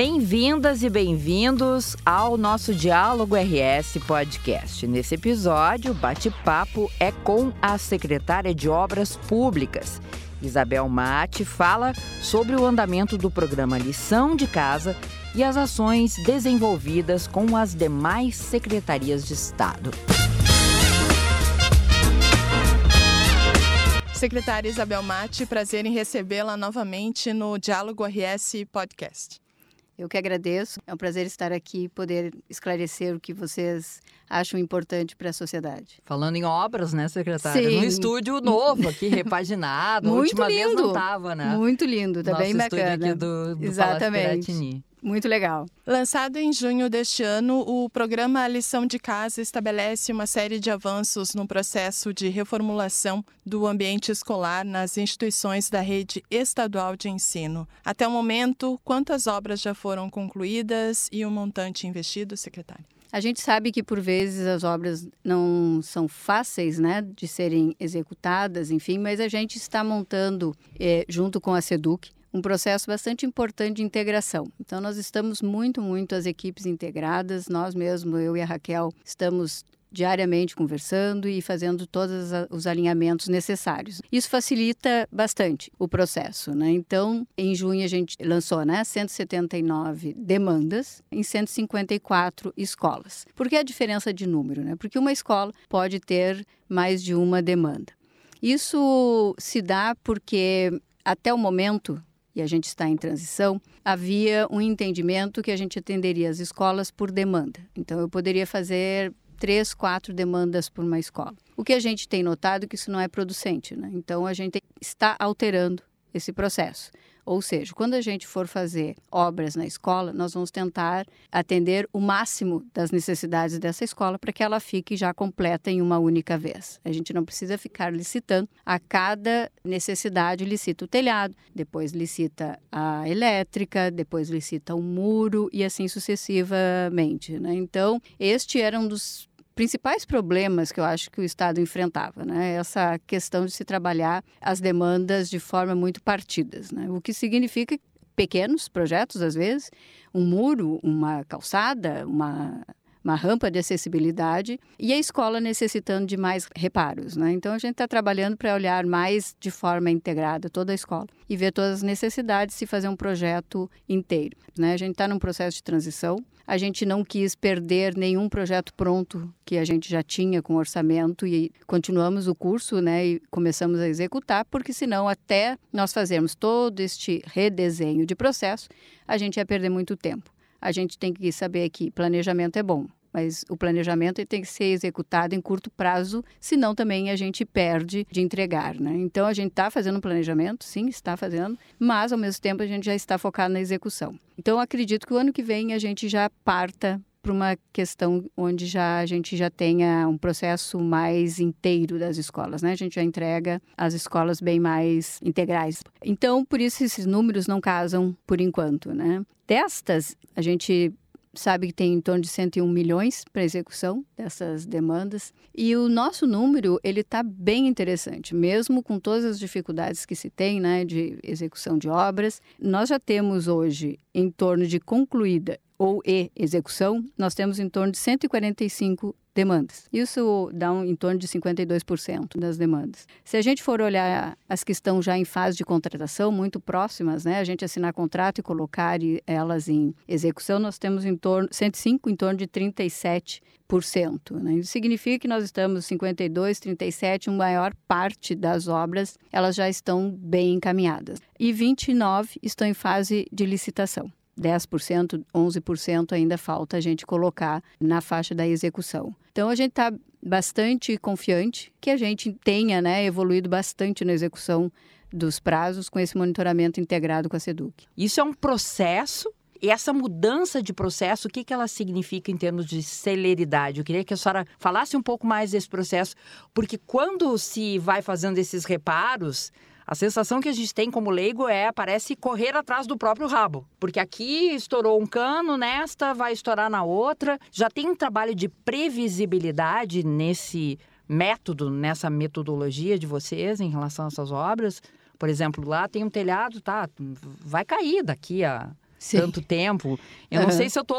Bem-vindas e bem-vindos ao nosso Diálogo RS Podcast. Nesse episódio, o bate-papo é com a secretária de Obras Públicas. Isabel Mate fala sobre o andamento do programa Lição de Casa e as ações desenvolvidas com as demais secretarias de Estado. Secretária Isabel Mate, prazer em recebê-la novamente no Diálogo RS Podcast. Eu que agradeço. É um prazer estar aqui e poder esclarecer o que vocês acham importante para a sociedade. Falando em obras, né, secretária? Sim. Num estúdio novo aqui, repaginado. Muito a última lindo. vez não estava, né? Muito lindo, tá Nosso bem estúdio bacana. aqui do, do Exatamente. Muito legal. Lançado em junho deste ano, o programa Lição de Casa estabelece uma série de avanços no processo de reformulação do ambiente escolar nas instituições da rede estadual de ensino. Até o momento, quantas obras já foram concluídas e o montante investido, secretário? A gente sabe que por vezes as obras não são fáceis, né, de serem executadas, enfim, mas a gente está montando, eh, junto com a Seduc, um processo bastante importante de integração. Então, nós estamos muito, muito as equipes integradas, nós mesmos, eu e a Raquel, estamos diariamente conversando e fazendo todos os alinhamentos necessários. Isso facilita bastante o processo, né? Então, em junho a gente lançou, né, 179 demandas em 154 escolas. Por que a diferença de número, né? Porque uma escola pode ter mais de uma demanda. Isso se dá porque até o momento e a gente está em transição, havia um entendimento que a gente atenderia as escolas por demanda. Então, eu poderia fazer três, quatro demandas por uma escola. O que a gente tem notado é que isso não é producente, né? Então, a gente está alterando esse processo. Ou seja, quando a gente for fazer obras na escola, nós vamos tentar atender o máximo das necessidades dessa escola para que ela fique já completa em uma única vez. A gente não precisa ficar licitando a cada necessidade, licita o telhado, depois licita a elétrica, depois licita o muro e assim sucessivamente. Né? Então, este era um dos principais problemas que eu acho que o Estado enfrentava, né? Essa questão de se trabalhar as demandas de forma muito partidas, né? O que significa pequenos projetos, às vezes, um muro, uma calçada, uma uma rampa de acessibilidade e a escola necessitando de mais reparos. Né? Então, a gente está trabalhando para olhar mais de forma integrada toda a escola e ver todas as necessidades e fazer um projeto inteiro. Né? A gente está num processo de transição. A gente não quis perder nenhum projeto pronto que a gente já tinha com orçamento e continuamos o curso né, e começamos a executar, porque senão, até nós fazermos todo este redesenho de processo, a gente ia perder muito tempo. A gente tem que saber que planejamento é bom, mas o planejamento tem que ser executado em curto prazo, senão também a gente perde de entregar, né? Então a gente está fazendo um planejamento, sim, está fazendo, mas ao mesmo tempo a gente já está focado na execução. Então acredito que o ano que vem a gente já parta para uma questão onde já a gente já tenha um processo mais inteiro das escolas, né? A gente já entrega as escolas bem mais integrais. Então, por isso esses números não casam por enquanto, né? Destas, a gente sabe que tem em torno de 101 milhões para execução dessas demandas. E o nosso número, ele está bem interessante, mesmo com todas as dificuldades que se tem, né, de execução de obras. Nós já temos hoje em torno de concluída ou e execução, nós temos em torno de 145 demandas. Isso dá um, em torno de 52% das demandas. Se a gente for olhar as que estão já em fase de contratação, muito próximas, né, a gente assinar contrato e colocar elas em execução, nós temos em torno 105 em torno de 37 né? Isso significa que nós estamos 52, 37, uma maior parte das obras elas já estão bem encaminhadas. E 29 estão em fase de licitação. 10%, 11% ainda falta a gente colocar na faixa da execução. Então a gente está bastante confiante que a gente tenha né, evoluído bastante na execução dos prazos com esse monitoramento integrado com a SEDUC. Isso é um processo e essa mudança de processo, o que, que ela significa em termos de celeridade? Eu queria que a senhora falasse um pouco mais desse processo, porque quando se vai fazendo esses reparos, a sensação que a gente tem como leigo é parece correr atrás do próprio rabo, porque aqui estourou um cano, nesta vai estourar na outra. Já tem um trabalho de previsibilidade nesse método, nessa metodologia de vocês em relação a essas obras? Por exemplo, lá tem um telhado, tá, vai cair daqui a Sim. tanto tempo. Eu uhum. não sei se eu tô,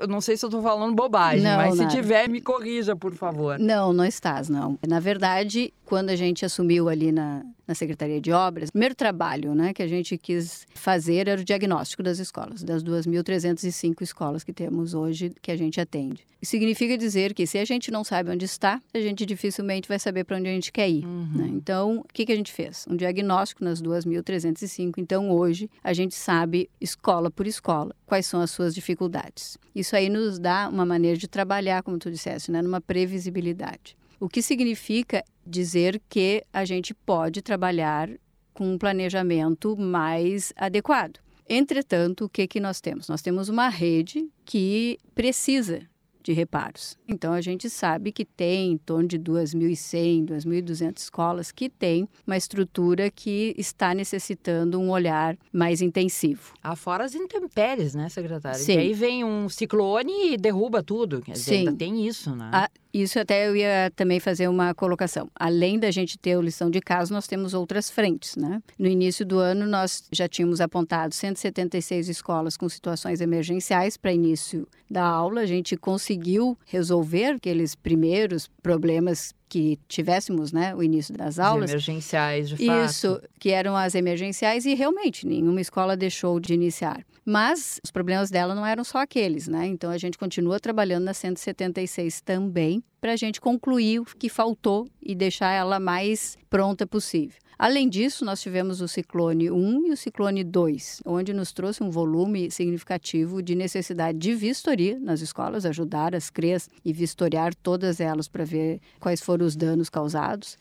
eu não sei se eu tô falando bobagem, não, mas se tiver, me corrija, por favor. Não, não estás, não. Na verdade, quando a gente assumiu ali na, na Secretaria de Obras, o primeiro trabalho né, que a gente quis fazer era o diagnóstico das escolas, das 2.305 escolas que temos hoje que a gente atende. Isso significa dizer que se a gente não sabe onde está, a gente dificilmente vai saber para onde a gente quer ir. Uhum. Né? Então, o que, que a gente fez? Um diagnóstico nas 2.305. Então, hoje, a gente sabe, escola por escola, quais são as suas dificuldades. Isso aí nos dá uma maneira de trabalhar, como tu disseste, né, numa previsibilidade. O que significa dizer que a gente pode trabalhar com um planejamento mais adequado. Entretanto, o que, que nós temos? Nós temos uma rede que precisa de reparos. Então, a gente sabe que tem em torno de 2.100, 2.200 escolas que têm uma estrutura que está necessitando um olhar mais intensivo. Afora as intempéries, né, secretária? Sim. E aí vem um ciclone e derruba tudo. Quer dizer, Sim. ainda tem isso, né? A, isso até eu ia também fazer uma colocação. Além da gente ter o lição de caso, nós temos outras frentes, né? No início do ano, nós já tínhamos apontado 176 escolas com situações emergenciais para início da aula. A gente conseguiu resolver aqueles primeiros problemas que tivéssemos, né, o início das aulas. As emergenciais, de fato. Isso, que eram as emergenciais e realmente nenhuma escola deixou de iniciar. Mas os problemas dela não eram só aqueles, né? Então a gente continua trabalhando na 176 também para a gente concluir o que faltou e deixar ela mais pronta possível. Além disso, nós tivemos o ciclone 1 e o ciclone 2, onde nos trouxe um volume significativo de necessidade de vistoria nas escolas, ajudar as CREAs e vistoriar todas elas para ver quais foram os danos causados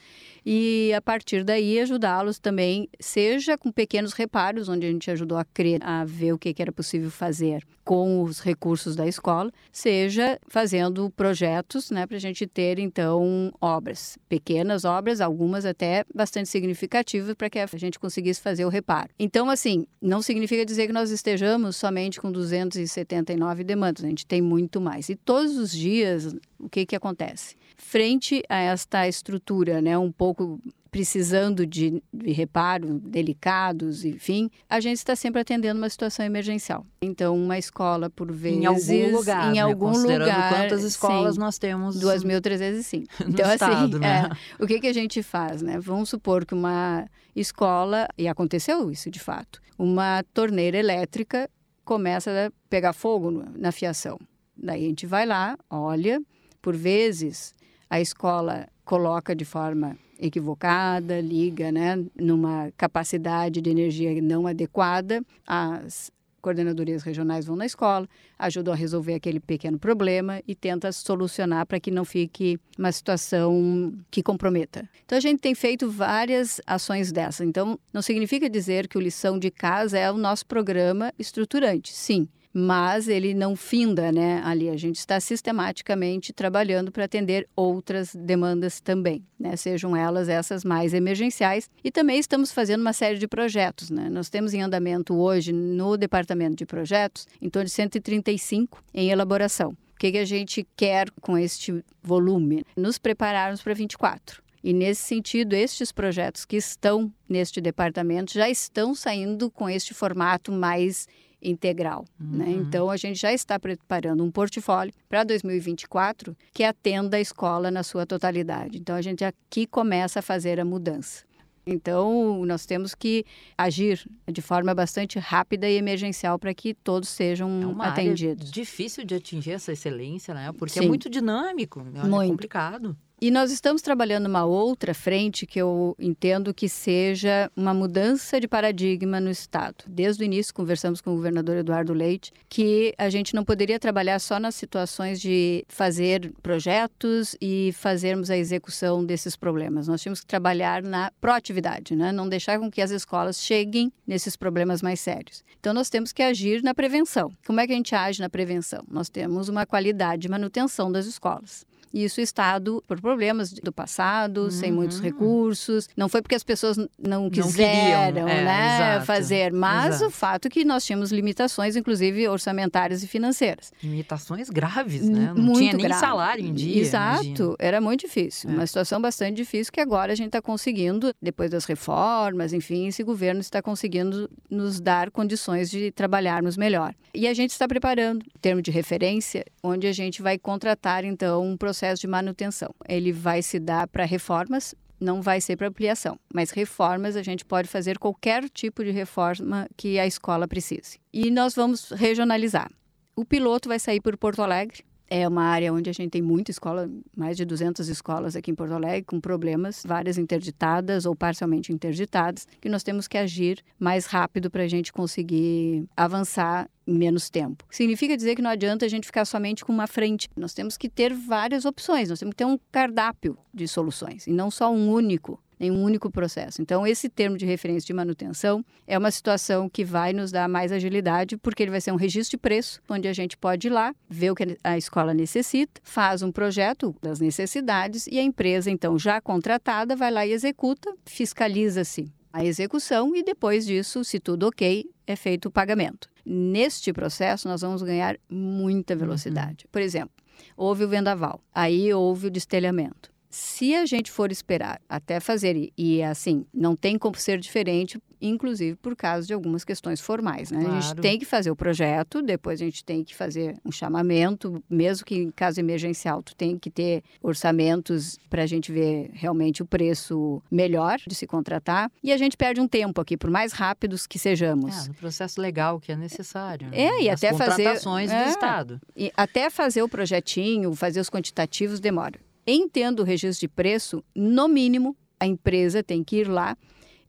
e a partir daí ajudá-los também, seja com pequenos reparos, onde a gente ajudou a crer, a ver o que, era possível fazer com os recursos da escola, seja fazendo projetos né, para a gente ter, então, obras, pequenas obras, algumas até bastante significativas, para que a gente conseguisse fazer o reparo. Então, assim, não significa dizer que nós estejamos somente com 279 demandas, a gente tem muito mais. E todos os dias, o que, que acontece? Frente a esta estrutura, né, um pouco precisando de, de reparo, delicados, enfim, a gente está sempre atendendo uma situação emergencial. Então, uma escola, por vezes... Em algum lugar, Em né? algum lugar, quantas escolas sim, nós temos... 2.305. Então, assim, estado, né? é, o que, que a gente faz, né? Vamos supor que uma escola, e aconteceu isso de fato, uma torneira elétrica começa a pegar fogo na fiação. Daí a gente vai lá, olha, por vezes a escola coloca de forma equivocada, liga, né, numa capacidade de energia não adequada, as coordenadorias regionais vão na escola, ajudam a resolver aquele pequeno problema e tenta solucionar para que não fique uma situação que comprometa. Então a gente tem feito várias ações dessas. Então não significa dizer que o lição de casa é o nosso programa estruturante. Sim, mas ele não finda, né? Ali a gente está sistematicamente trabalhando para atender outras demandas também, né? Sejam elas essas mais emergenciais e também estamos fazendo uma série de projetos, né? Nós temos em andamento hoje no departamento de projetos em torno de 135 em elaboração. O que, que a gente quer com este volume? Nos prepararmos para 24. E nesse sentido, estes projetos que estão neste departamento já estão saindo com este formato mais integral. Né? Uhum. Né? Então, a gente já está preparando um portfólio para 2024 que atenda a escola na sua totalidade. Então, a gente aqui começa a fazer a mudança. Então, nós temos que agir de forma bastante rápida e emergencial para que todos sejam é uma atendidos. Área difícil de atingir essa excelência, né? Porque é Sim. é muito dinâmico, é muito. complicado. E nós estamos trabalhando uma outra frente que eu entendo que seja uma mudança de paradigma no Estado. Desde o início, conversamos com o governador Eduardo Leite que a gente não poderia trabalhar só nas situações de fazer projetos e fazermos a execução desses problemas. Nós tínhamos que trabalhar na proatividade, né? não deixar com que as escolas cheguem nesses problemas mais sérios. Então, nós temos que agir na prevenção. Como é que a gente age na prevenção? Nós temos uma qualidade de manutenção das escolas. Isso o Estado, por problemas do passado, uhum. sem muitos recursos, não foi porque as pessoas não quiseram, não é, né, exato, fazer, mas exato. o fato que nós tínhamos limitações, inclusive orçamentárias e financeiras. Limitações graves, né? Não muito tinha nem grave. salário em dia. Exato, era muito difícil. É. Uma situação bastante difícil que agora a gente está conseguindo, depois das reformas, enfim, esse governo está conseguindo nos dar condições de trabalharmos melhor. E a gente está preparando, em termos de referência, onde a gente vai contratar, então, um processo de manutenção. Ele vai se dar para reformas, não vai ser para ampliação, mas reformas a gente pode fazer qualquer tipo de reforma que a escola precise. E nós vamos regionalizar. O piloto vai sair por Porto Alegre, é uma área onde a gente tem muita escola, mais de 200 escolas aqui em Porto Alegre, com problemas, várias interditadas ou parcialmente interditadas, que nós temos que agir mais rápido para a gente conseguir avançar em menos tempo. Significa dizer que não adianta a gente ficar somente com uma frente. Nós temos que ter várias opções, nós temos que ter um cardápio de soluções, e não só um único em um único processo. Então, esse termo de referência de manutenção é uma situação que vai nos dar mais agilidade, porque ele vai ser um registro de preço, onde a gente pode ir lá, ver o que a escola necessita, faz um projeto das necessidades e a empresa, então, já contratada, vai lá e executa, fiscaliza-se a execução e depois disso, se tudo ok, é feito o pagamento. Neste processo, nós vamos ganhar muita velocidade. Uhum. Por exemplo, houve o vendaval, aí houve o destelhamento se a gente for esperar até fazer, e assim, não tem como ser diferente, inclusive por causa de algumas questões formais, né? Claro. A gente tem que fazer o projeto, depois a gente tem que fazer um chamamento, mesmo que em caso emergencial, tu tem que ter orçamentos para a gente ver realmente o preço melhor de se contratar, e a gente perde um tempo aqui, por mais rápidos que sejamos. É, processo legal que é necessário. Né? É, e As até fazer... contratações é, do Estado. E até fazer o projetinho, fazer os quantitativos demora. Em tendo o registro de preço, no mínimo, a empresa tem que ir lá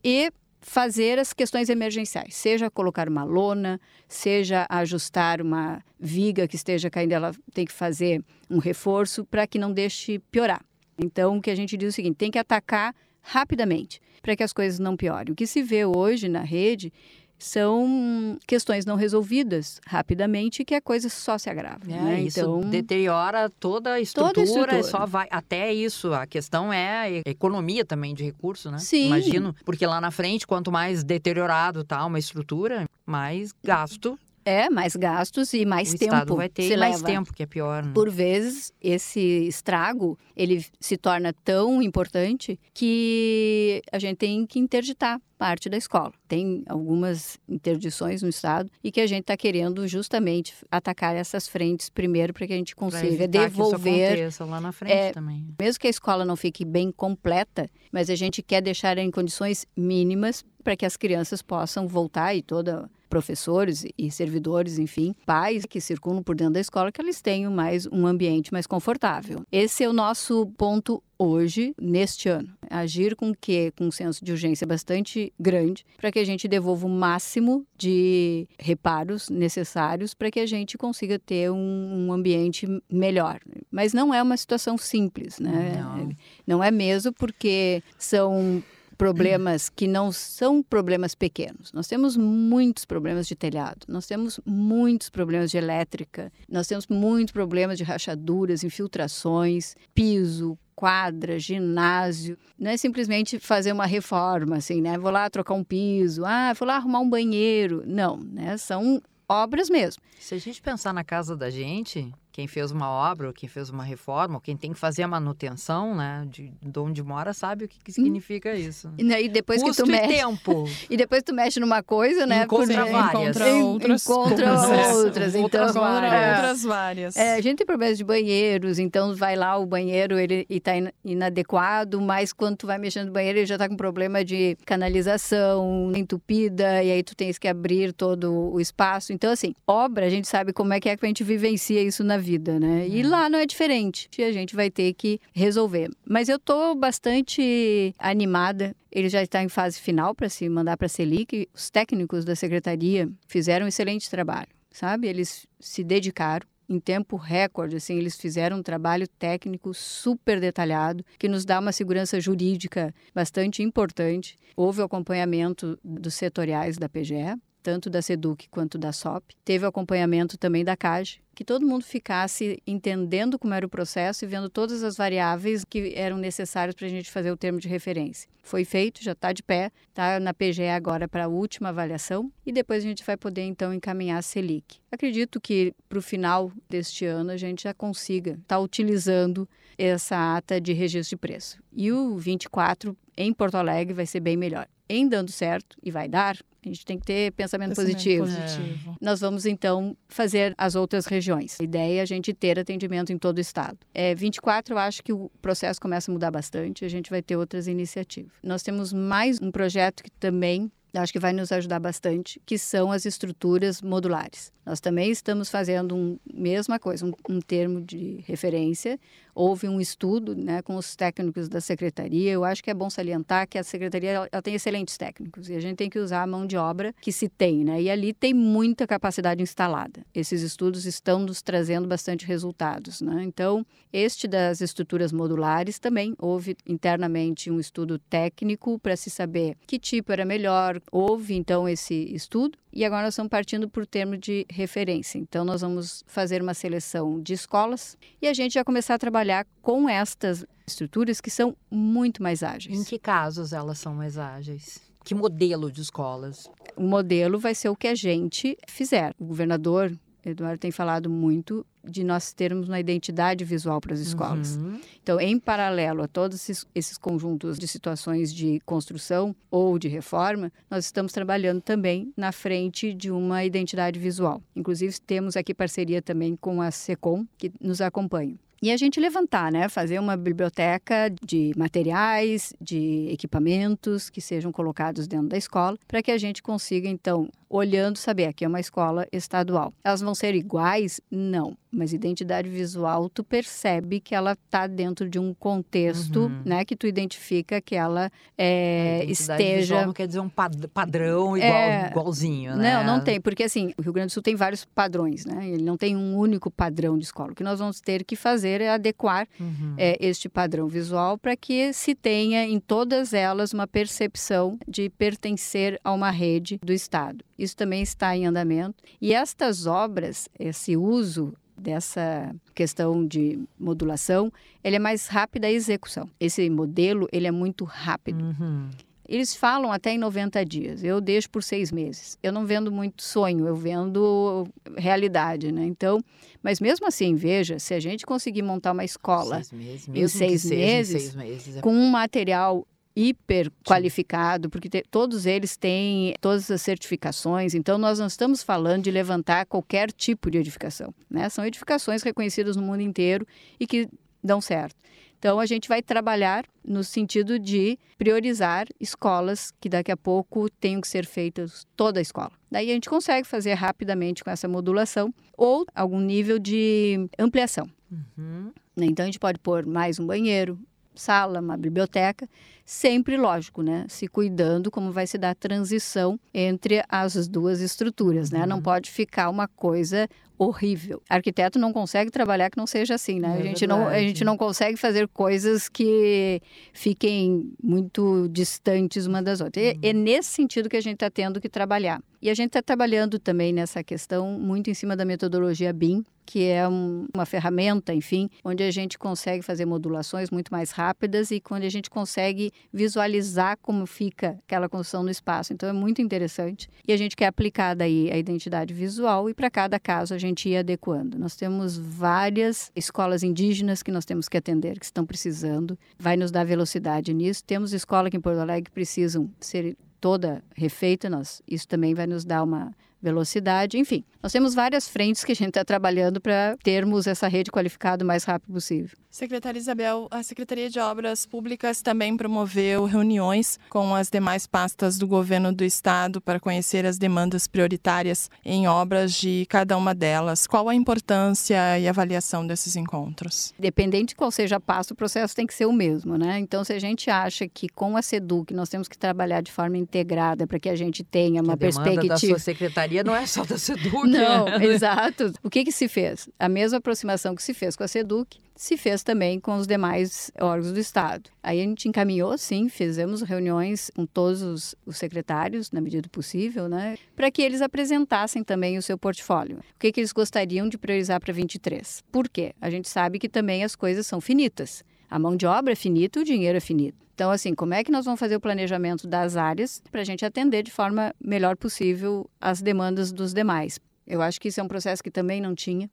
e fazer as questões emergenciais, seja colocar uma lona, seja ajustar uma viga que esteja caindo, ela tem que fazer um reforço para que não deixe piorar. Então, o que a gente diz é o seguinte: tem que atacar rapidamente para que as coisas não piorem. O que se vê hoje na rede são questões não resolvidas rapidamente que a coisa só se agrava. É, né? Isso então, deteriora toda a estrutura, toda a estrutura. só vai até isso. A questão é a economia também de recursos, né? Sim. Imagino, porque lá na frente, quanto mais deteriorado tá uma estrutura, mais gasto é, mais gastos e mais o tempo. Estado vai ter mais leva. tempo, que é pior. Né? Por vezes, esse estrago, ele se torna tão importante que a gente tem que interditar parte da escola. Tem algumas interdições no estado e que a gente está querendo justamente atacar essas frentes primeiro para que a gente consiga devolver. Que isso lá na frente é, também. Mesmo que a escola não fique bem completa, mas a gente quer deixar em condições mínimas para que as crianças possam voltar e toda professores e servidores, enfim, pais que circulam por dentro da escola, que eles tenham mais um ambiente mais confortável. Esse é o nosso ponto hoje, neste ano. Agir com que com um senso de urgência bastante grande para que a gente devolva o máximo de reparos necessários para que a gente consiga ter um, um, ambiente melhor. Mas não é uma situação simples, né? Não, não é mesmo porque são problemas que não são problemas pequenos. Nós temos muitos problemas de telhado, nós temos muitos problemas de elétrica, nós temos muitos problemas de rachaduras, infiltrações, piso, quadra, ginásio. Não é simplesmente fazer uma reforma, assim, né? Vou lá trocar um piso, ah, vou lá arrumar um banheiro. Não, né? São obras mesmo. Se a gente pensar na casa da gente, quem fez uma obra, ou quem fez uma reforma, ou quem tem que fazer a manutenção, né, de, de onde mora, sabe o que, que hum. significa hum. isso. E, né, e depois Custo que tu e mexe, tempo. e depois tu mexe numa coisa, né? Encontra várias. Encontra outras. Encontra outras. Então, outras, várias. outras várias. É, a gente tem problemas de banheiros, então vai lá o banheiro, ele está inadequado, mas quando tu vai mexendo no banheiro, ele já está com problema de canalização entupida, e aí tu tens que abrir todo o espaço. Então, assim, obra, a gente sabe como é que é que a gente vivencia isso na vida, né? E lá não é diferente. A gente vai ter que resolver. Mas eu estou bastante animada. Ele já está em fase final para se mandar para a Selic. Os técnicos da secretaria fizeram um excelente trabalho, sabe? Eles se dedicaram em tempo recorde, assim, eles fizeram um trabalho técnico super detalhado, que nos dá uma segurança jurídica bastante importante. Houve o acompanhamento dos setoriais da PGE, tanto da SEDUC quanto da SOP. Teve o acompanhamento também da CAGE, que todo mundo ficasse entendendo como era o processo e vendo todas as variáveis que eram necessárias para a gente fazer o termo de referência. Foi feito, já está de pé, está na PGE agora para a última avaliação e depois a gente vai poder então encaminhar a Selic. Acredito que para o final deste ano a gente já consiga estar tá utilizando essa ata de registro de preço. E o 24 em Porto Alegre vai ser bem melhor. Em dando certo, e vai dar, a gente tem que ter pensamento, pensamento positivo. positivo. É. Nós vamos, então, fazer as outras regiões. A ideia é a gente ter atendimento em todo o estado. É, 24, eu acho que o processo começa a mudar bastante, a gente vai ter outras iniciativas. Nós temos mais um projeto que também acho que vai nos ajudar bastante, que são as estruturas modulares. Nós também estamos fazendo um mesma coisa, um, um termo de referência. Houve um estudo, né, com os técnicos da secretaria. Eu acho que é bom salientar que a secretaria ela, tem excelentes técnicos e a gente tem que usar a mão de obra que se tem, né? E ali tem muita capacidade instalada. Esses estudos estão nos trazendo bastante resultados, né? Então, este das estruturas modulares também houve internamente um estudo técnico para se saber que tipo era melhor, houve então esse estudo e agora nós estamos partindo por termo de referência. Então nós vamos fazer uma seleção de escolas e a gente vai começar a trabalhar com estas estruturas que são muito mais ágeis. Em que casos elas são mais ágeis? Que modelo de escolas? O modelo vai ser o que a gente fizer. O governador Eduardo tem falado muito de nós termos uma identidade visual para as escolas. Uhum. Então, em paralelo a todos esses, esses, conjuntos de situações de construção ou de reforma, nós estamos trabalhando também na frente de uma identidade visual. Inclusive, temos aqui parceria também com a SECOM, que nos acompanha. E a gente levantar, né? Fazer uma biblioteca de materiais, de equipamentos que sejam colocados dentro da escola, para que a gente consiga, então, olhando, saber que é uma escola estadual. Elas vão ser iguais? Não. Mas identidade visual, tu percebe que ela está dentro de um contexto, uhum. né? Que tu identifica que ela é, esteja. Visual não quer dizer um padrão igual, é... igualzinho, né? Não, não tem, porque assim, o Rio Grande do Sul tem vários padrões, né? Ele não tem um único padrão de escola. O que nós vamos ter que fazer é adequar uhum. é, este padrão visual para que se tenha em todas elas uma percepção de pertencer a uma rede do Estado. Isso também está em andamento. E estas obras, esse uso dessa questão de modulação, ele é mais rápida a execução. Esse modelo, ele é muito rápido. Uhum. Eles falam até em 90 dias. Eu deixo por seis meses. Eu não vendo muito sonho, eu vendo realidade, né? Então, mas mesmo assim, veja, se a gente conseguir montar uma escola seis meses, em seis meses, seis meses com um material hiper qualificado, porque te, todos eles têm todas as certificações, então nós não estamos falando de levantar qualquer tipo de edificação, né? São edificações reconhecidas no mundo inteiro e que dão certo. Então a gente vai trabalhar no sentido de priorizar escolas que daqui a pouco tenham que ser feitas toda a escola. Daí a gente consegue fazer rapidamente com essa modulação ou algum nível de ampliação. Uhum. Então a gente pode pôr mais um banheiro, sala, uma biblioteca, sempre lógico, né? Se cuidando como vai se dar a transição entre as duas estruturas, né? Uhum. Não pode ficar uma coisa horrível. Arquiteto não consegue trabalhar que não seja assim, né? É a, gente não, a gente não consegue fazer coisas que fiquem muito distantes uma das outras. Uhum. É, é nesse sentido que a gente está tendo que trabalhar. E a gente está trabalhando também nessa questão muito em cima da metodologia BIM, que é um, uma ferramenta, enfim, onde a gente consegue fazer modulações muito mais rápidas e onde a gente consegue visualizar como fica aquela construção no espaço. Então é muito interessante. E a gente quer aplicar daí a identidade visual e para cada caso a gente ir adequando. Nós temos várias escolas indígenas que nós temos que atender, que estão precisando. Vai nos dar velocidade nisso. Temos escola aqui em Porto Alegre que precisam ser toda refeita, nós, isso também vai nos dar uma velocidade, enfim. Nós temos várias frentes que a gente está trabalhando para termos essa rede qualificada o mais rápido possível. Secretária Isabel, a Secretaria de Obras Públicas também promoveu reuniões com as demais pastas do governo do estado para conhecer as demandas prioritárias em obras de cada uma delas. Qual a importância e avaliação desses encontros? Dependente de qual seja a pasta, o processo tem que ser o mesmo, né? Então, se a gente acha que com a SEDUC nós temos que trabalhar de forma integrada para que a gente tenha uma a perspectiva. Da sua secretaria não é só da SEDUC. Não, exato. O que, que se fez? A mesma aproximação que se fez com a SEDUC, se fez também com os demais órgãos do Estado. Aí a gente encaminhou, sim, fizemos reuniões com todos os, os secretários, na medida do possível, né, para que eles apresentassem também o seu portfólio. O que, que eles gostariam de priorizar para 23? Por quê? A gente sabe que também as coisas são finitas. A mão de obra é finita, o dinheiro é finito. Então, assim, como é que nós vamos fazer o planejamento das áreas para a gente atender de forma melhor possível as demandas dos demais? Eu acho que isso é um processo que também não tinha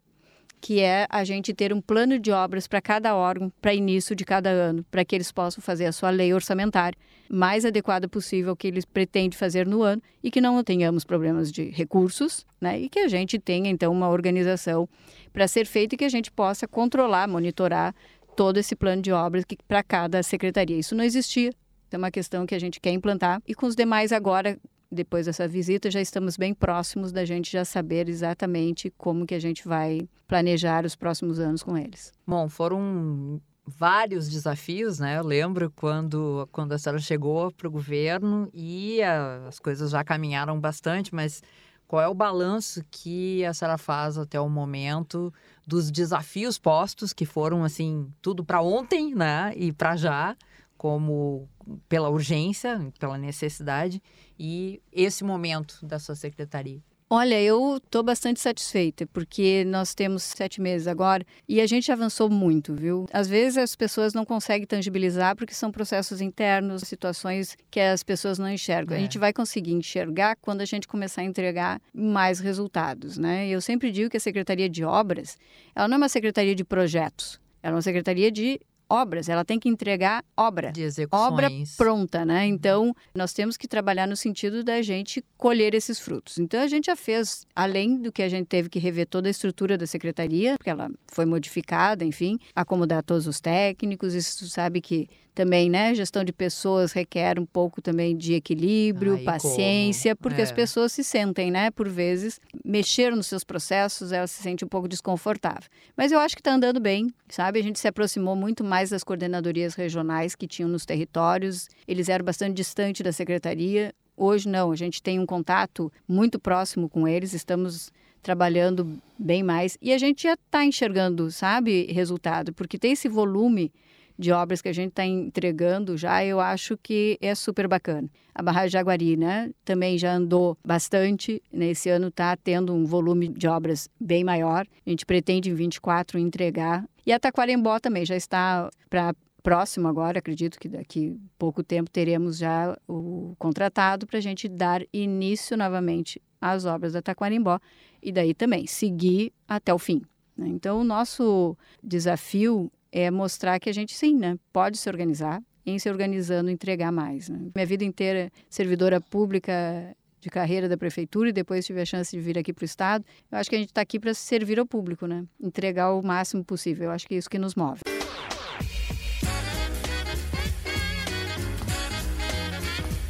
que é a gente ter um plano de obras para cada órgão, para início de cada ano, para que eles possam fazer a sua lei orçamentária mais adequada possível ao que eles pretendem fazer no ano e que não tenhamos problemas de recursos, né? E que a gente tenha então uma organização para ser feita e que a gente possa controlar, monitorar todo esse plano de obras para cada secretaria. Isso não existia. É uma questão que a gente quer implantar e com os demais agora depois dessa visita, já estamos bem próximos da gente já saber exatamente como que a gente vai planejar os próximos anos com eles. Bom, foram vários desafios, né? Eu lembro quando, quando a senhora chegou para o governo e a, as coisas já caminharam bastante, mas qual é o balanço que a senhora faz até o momento dos desafios postos, que foram, assim, tudo para ontem, né? E para já, como pela urgência, pela necessidade, e esse momento da sua secretaria? Olha, eu estou bastante satisfeita, porque nós temos sete meses agora e a gente avançou muito, viu? Às vezes as pessoas não conseguem tangibilizar porque são processos internos, situações que as pessoas não enxergam. É. A gente vai conseguir enxergar quando a gente começar a entregar mais resultados, né? Eu sempre digo que a Secretaria de Obras, ela não é uma secretaria de projetos, ela é uma secretaria de obras, ela tem que entregar obra. De execuções. Obra pronta, né? Então, nós temos que trabalhar no sentido da gente colher esses frutos. Então, a gente já fez, além do que a gente teve que rever toda a estrutura da secretaria, porque ela foi modificada, enfim, acomodar todos os técnicos, isso sabe que também, né? Gestão de pessoas requer um pouco também de equilíbrio, Ai, paciência, como? porque é. as pessoas se sentem, né? Por vezes, mexer nos seus processos, ela se sente um pouco desconfortável. Mas eu acho que está andando bem, sabe? A gente se aproximou muito mais das coordenadorias regionais que tinham nos territórios, eles eram bastante distantes da secretaria. Hoje não, a gente tem um contato muito próximo com eles, estamos trabalhando bem mais e a gente já está enxergando, sabe, resultado, porque tem esse volume de obras que a gente está entregando já, eu acho que é super bacana. A barragem de Jaguari, né, também já andou bastante. Nesse ano está tendo um volume de obras bem maior. A gente pretende em 24 entregar. E a Taquarembó também já está para próximo agora, acredito que daqui pouco tempo teremos já o contratado para a gente dar início novamente às obras da Taquarimbó e daí também seguir até o fim. Né. Então, o nosso desafio é mostrar que a gente sim, né, pode se organizar, em se organizando entregar mais. Né? Minha vida inteira servidora pública de carreira da prefeitura e depois tive a chance de vir aqui para o estado. Eu acho que a gente está aqui para servir ao público, né? Entregar o máximo possível. Eu acho que é isso que nos move.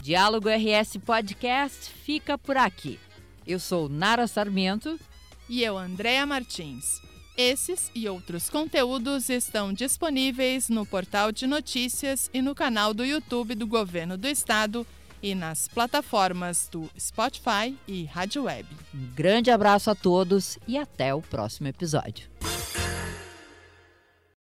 Diálogo RS Podcast fica por aqui. Eu sou Nara Sarmento e eu Andréa Martins. Esses e outros conteúdos estão disponíveis no portal de notícias e no canal do YouTube do Governo do Estado e nas plataformas do Spotify e Rádio Web. Um grande abraço a todos e até o próximo episódio.